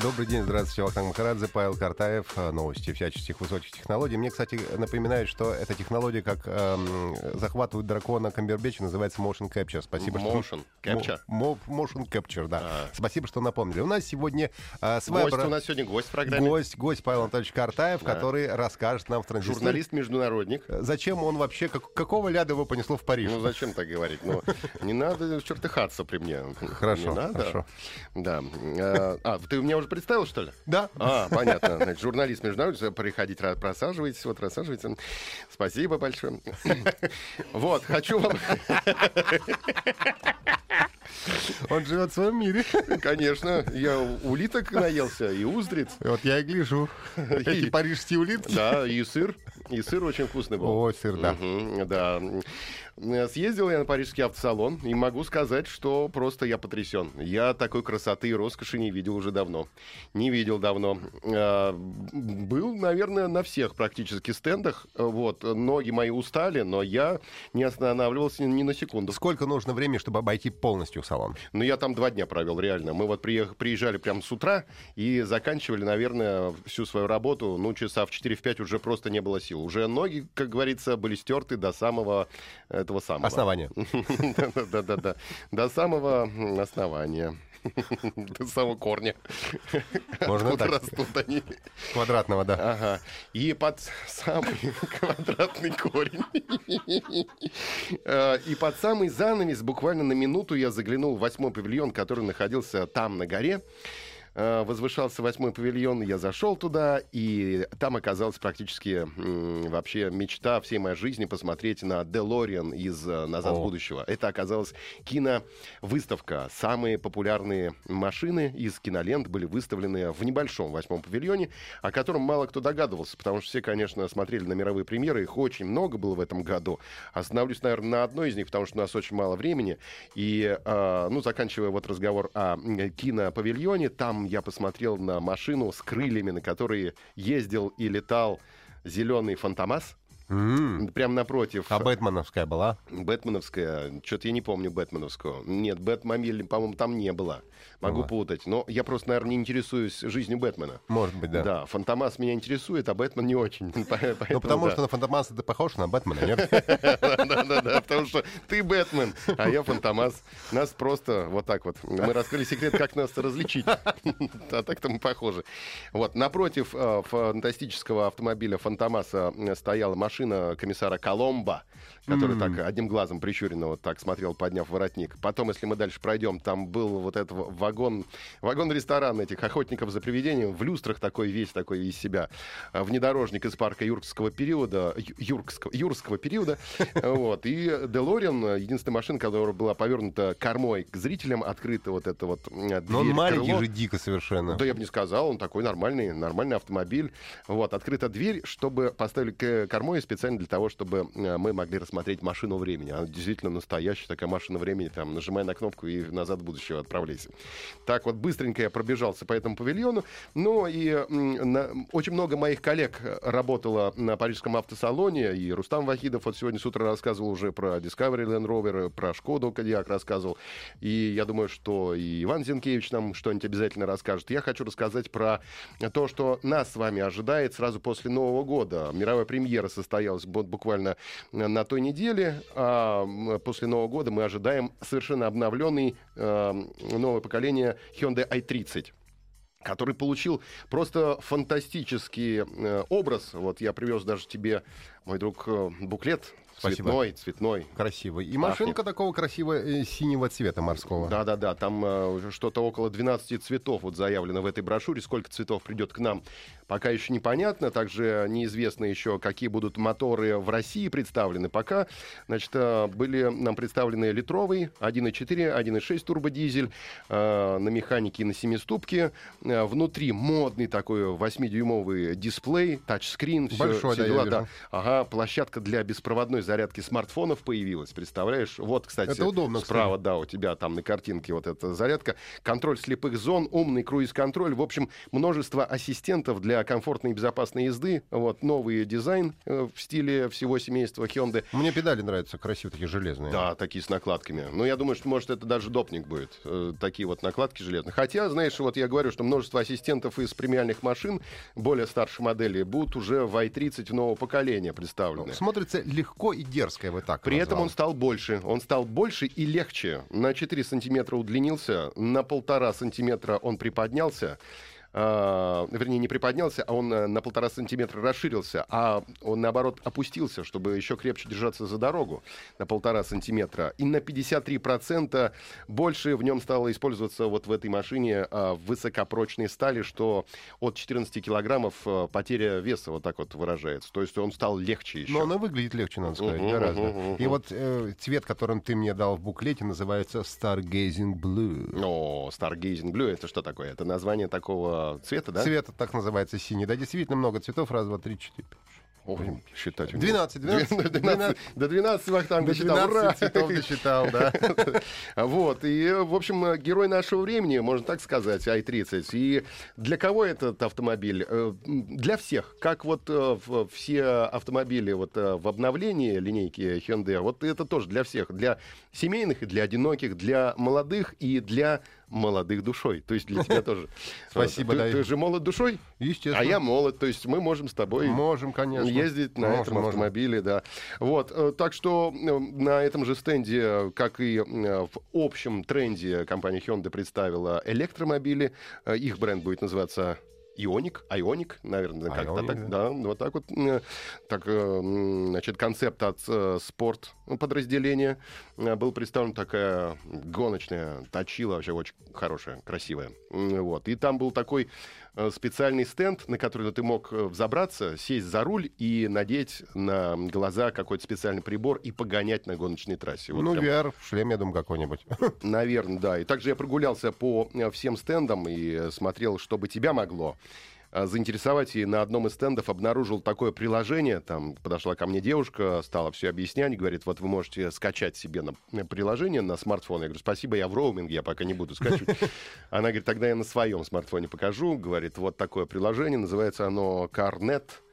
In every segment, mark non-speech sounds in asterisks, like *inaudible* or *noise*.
Добрый день, здравствуйте, Вахтанг Махарадзе, Павел Картаев, э, новости всяческих высоких технологий. Мне, кстати, напоминает, что эта технология, как эм, захватывают дракона Камбербеча, называется Motion Capture. Спасибо, Motion что... Capture? Мо- motion Capture, да. А. Спасибо, что напомнили. У нас сегодня э, Гость своеобра- у нас сегодня гость в программе. гость, гость Павел Анатольевич Картаев, который расскажет нам в транзисторе, Журналист-международник. зачем он вообще, как- какого ляда его понесло в Париж. Ну, зачем так говорить? Ну, не надо чертыхаться при мне. Хорошо, хорошо. Да. А, А, ты меня уже представил, что ли? Да. А, понятно. Значит, журналист международный, приходить, просаживайтесь, вот, рассаживайтесь. Спасибо большое. *laughs* Вот, хочу вам, *laughs* Он живет в своем мире. конечно, я улиток наелся, и устриц, Вот я и гляжу. *laughs* Эти парижские улитки. да, и сыр. И сыр очень вкусный был. О, сыр, да. Да. Съездил я на парижский автосалон, и могу сказать, что просто я потрясен. Я такой красоты и роскоши не видел уже давно. Не видел давно. Э, Был, наверное, на всех практически стендах. Вот. Ноги мои устали, но я не останавливался ни на секунду. Сколько нужно времени, чтобы обойти полностью салон? Ну, я там два дня провел, реально. Мы вот приех- приезжали прямо с утра и заканчивали, наверное, всю свою работу, ну, часа в 4-5 уже просто не было сил. Уже ноги, как говорится, были стерты до самого этого самого. Основание. *laughs* Да-да-да. До самого основания. *laughs* До самого корня. Можно Откуда так. растут они. Квадратного, да. Ага. И под самый *laughs* квадратный корень. Э, *laughs* И под самый занавес буквально на минуту я заглянул в восьмой павильон, который находился там на горе. Э, Возвышался восьмой павильон, я зашел туда, и там оказалась практически вообще мечта всей моей жизни посмотреть на Делориан из э, «Назад в будущего». Это оказалась киновыставка. Самые популярные машины из кинолент были выставлены в небольшом восьмом павильоне, о котором мало кто догадывался, потому что все, конечно, смотрели на мировые премьеры, их очень много было в этом году. Остановлюсь, наверное, на одной из них, потому что у нас очень мало времени. И, э, ну, заканчивая вот разговор о кинопавильоне, там я посмотрел на машину с крыльями, на которой ездил и летал зеленый фантомас. М. Прямо напротив. А Бэтменовская была? Бэтменовская, что-то я не помню Бэтменовскую. Нет, Бэтмобиль, по-моему, там не было. Могу Ага. путать. Но я просто, наверное, не интересуюсь жизнью Бэтмена. Может быть, да. Да, Фантомас меня интересует, а Бэтмен не очень. *laughs* Ну, потому что на Фантомаса ты похож на Бэтмена, нет? *laughs* Да-да-да, потому что ты Бэтмен, а я Фантомас. Нас просто вот так вот. Мы раскрыли секрет, как нас различить. *laughs* А так-то мы похожи. Вот, напротив э, фантастического автомобиля Фантомаса стояла машина комиссара Коломбо, который М. так одним глазом прищуренно вот так смотрел, подняв воротник. Потом, если мы дальше пройдем, там был вот этот вагон, вагон-ресторан этих охотников за привидением, в люстрах такой весь такой из себя. э, Внедорожник из парка юркского периода, юркского, юрского периода. *laughs* Вот. И Делориан, единственная машина, которая была повернута кормой к зрителям, открыта вот эта вот э, Но он дверь, маленький крыло. же дико совершенно. Да я бы не сказал, он такой нормальный, нормальный автомобиль. Вот, открыта дверь, чтобы поставили кормой специально для того, чтобы э, мы могли рассмотреть машину времени. Она действительно настоящая такая машина времени, там, нажимай на кнопку и назад в будущее отправляйся. Так вот, быстренько я пробежался по этому павильону. Ну и на- очень много моих коллег э, работало на парижском автосалоне, и Рустам Вахидов вот сегодня с утра рассказывал уже про Discovery Land Rover, про Шкоду Кодиак рассказывал. И я думаю, что и Иван Зинкевич нам что-нибудь обязательно расскажет. Я хочу рассказать про то, что нас с вами ожидает сразу после Нового года. Мировая премьера состоялась буквально на той неделе. А после Нового года мы ожидаем совершенно обновленный э, новое поколение Hyundai i30 который получил просто фантастический э, образ. Вот я привез даже тебе, мой друг, э, буклет Спасибо. цветной, цветной. Красивый. И машинка такого красивого э, синего цвета морского. Да-да-да, там э, уже что-то около 12 цветов вот заявлено в этой брошюре. Сколько цветов придет к нам, пока еще непонятно. Также неизвестно еще, какие будут моторы в России представлены. Пока, значит, э, были нам представлены литровый 1.4, 1.6 турбодизель э, на механике и на семиступке. Э, Внутри модный такой 8-дюймовый дисплей, тачскрин. всё- Большой, все да, дела, да. Ага, площадка для беспроводной зарядки смартфонов появилась, представляешь? Вот, кстати, Это удобно, справа, кстати. да, у тебя там на картинке вот эта зарядка. Контроль слепых зон, умный круиз-контроль. В общем, множество ассистентов для комфортной и безопасной езды. Вот, новый дизайн э, в стиле всего семейства Hyundai. Мне педали нравятся, красивые такие железные. Да, такие с накладками. Ну, я думаю, что, может, это даже допник будет. э, такие вот накладки железные. Хотя, знаешь, вот я говорю, что множество ассистентов из премиальных машин, более старшей модели, будут уже в i30 нового поколения представлены. Смотрится легко и дерзко, я бы так При этом назвал. он стал больше. Он стал больше и легче. На 4 сантиметра удлинился, на полтора сантиметра он приподнялся. А, вернее, не приподнялся, а он э, на полтора сантиметра расширился, а он, наоборот, опустился, чтобы еще крепче держаться за дорогу на полтора сантиметра. И на 53% больше в нем стало использоваться вот в этой машине а, высокопрочной стали, что от 14 килограммов э, потеря веса вот так вот выражается. То есть он стал легче еще. Но он и выглядит легче, надо сказать, Мгм, гораздо. мгм, мгм. И вот э, цвет, которым ты мне дал в буклете, называется Stargazing Blue. О, Stargazing Blue, это что такое? Это название такого цвета, да? Цвет так называется синий. Да, действительно много цветов. Раз, два, три, четыре. Ой, считать. умею. 12, 12, 12, До 12 Вахтанг До досчитал. Ура! 12 цветов досчитал, да. *laughs* Вот, и, в общем, э, герой нашего времени, можно так сказать, i30. И для кого этот автомобиль? Э, Для всех. Как вот э, все автомобили вот э, в обновлении линейки Hyundai, вот это тоже для всех. Для семейных и для одиноких, для молодых и для молодых душой. То есть для тебя тоже. *laughs* Спасибо, Ты же молод душой? Естественно. А я молод, то есть мы можем с тобой Можем, конечно. ездить на Можем, этом можем. автомобиле, да. Вот, э, так что э, на этом же стенде, э, как и в общем тренде, компания Hyundai представила электромобили. Их бренд будет называться Ионик, Ионик, наверное, как-то Ioniq, так, да, вот так вот. э, Так, э, значит, концепт от э, спорт подразделения э, был представлен такая гоночная точила, вообще очень хорошая, красивая. Вот. И там был такой специальный стенд, на который ты мог взобраться, сесть за руль и надеть на глаза какой-то специальный прибор и погонять на гоночной трассе. Вот Ну, прям VR, шлем, я думаю, какой-нибудь. *laughs* Наверное, да. И также я прогулялся по всем стендам и смотрел, что бы тебя могло заинтересовать. И на одном из стендов обнаружил такое приложение. Там подошла ко мне девушка, стала все объяснять. Говорит, вот вы можете скачать себе на, приложение на смартфон. Я говорю, спасибо, я в роуминге, я пока не буду скачивать. *laughs* Она говорит, тогда я на своем смартфоне покажу. Говорит, вот такое приложение, называется оно CarNet э,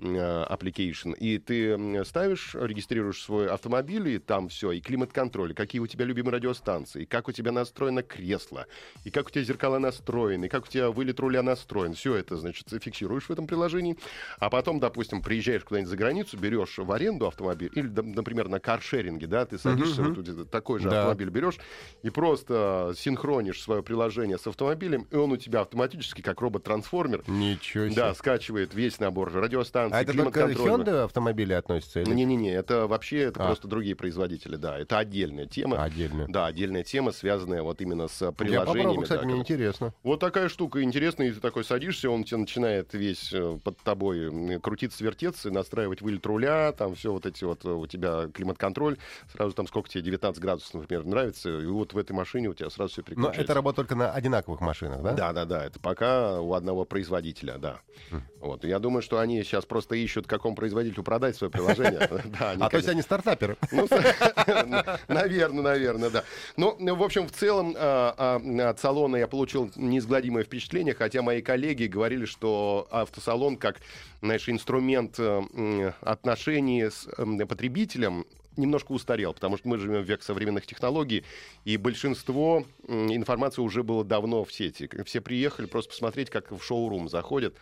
application, и ты ставишь, регистрируешь свой автомобиль, и там все, и климат-контроль, какие у тебя любимые радиостанции, как у тебя настроено кресло, и как у тебя зеркала настроены, и как у тебя вылет руля настроен. Все это, значит, фиксируешь в этом приложении, а потом, допустим, приезжаешь куда-нибудь за границу, берешь в аренду автомобиль, или, например, на каршеринге, да, ты садишься, вот тут такой же Да. автомобиль берешь, и просто синхронишь свое приложение с автомобилем, и он у тебя автоматически, как робот-трансформер, Ничего себе. да, скачивает весь набор радиостанций, А это только к. Hyundai автомобили относятся? Не-не-не, это вообще это А. просто другие производители, да. Это отдельная тема. Отдельно. Да, отдельная тема, связанная вот именно с Я приложениями. попробую, кстати, да, мне когда- интересно. Вот такая штука интересная, и ты такой садишься, он тебе начинает весь э, под тобой крутиться, вертеться, настраивать вылет руля, там все вот эти вот, э, у тебя климат-контроль, сразу там сколько тебе, 19 градусов, например, нравится, и вот в этой машине у тебя сразу все Но переключается. это работает только на одинаковых машинах, да? Да, да, да, это пока у одного производителя, да. Хм. Вот, я думаю, что они сейчас просто ищут, какому производителю продать свое приложение. *laughs* А то есть они стартаперы. *laughs* ну, наверное, *laughs* наверное, да. Ну, ну, в общем, в целом а, а, от салона я получил неизгладимое впечатление, хотя мои коллеги говорили, что автосалон как, знаешь, инструмент э, отношений с потребителем немножко устарел, потому что мы живем в век современных технологий, и большинство информации уже было давно в сети. Все приехали просто посмотреть, как в шоурум заходят.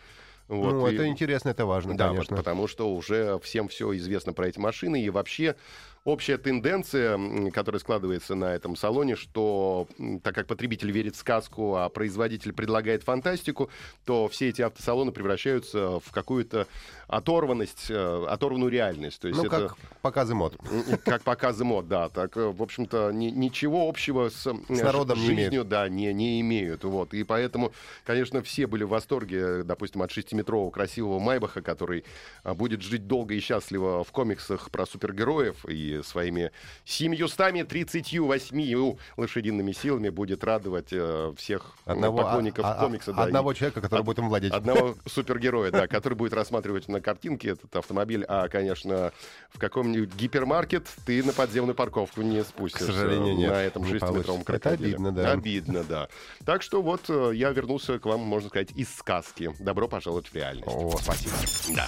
Вот, Ну, и- это интересно, это важно, да, конечно. пот- потому что уже всем все известно про эти машины. И вообще общая тенденция, которая складывается на этом салоне, что так как потребитель верит в сказку, а производитель предлагает фантастику, то все эти автосалоны превращаются в какую-то оторванность, э, оторванную реальность. То есть Ну, это... как показы мод. Как показы мод, да. Так, э, в общем-то, ни- ничего общего с, э, С народом не жизнью, да, не, не имеют. Вот. И поэтому, конечно, все были в восторге, допустим, от шестиметрового красивого Майбаха, который а, будет жить долго и счастливо в комиксах про супергероев и своими 738 лошадиными силами будет радовать э, всех э, Одного, поклонников а- а- комикса. да, и- одного человека, который будет им владеть. Одного *laughs* супергероя, да, который будет рассматривать на картинке этот автомобиль, а, конечно, в каком-нибудь гипермаркет ты на подземную парковку не спустишься. К сожалению, нет. На этом не 6-метровом получится. крокодиле. Это обидно, да. Обидно, да. Так что вот э, я вернулся к вам, можно сказать, из сказки. Добро пожаловать в реальность. О, спасибо. Да.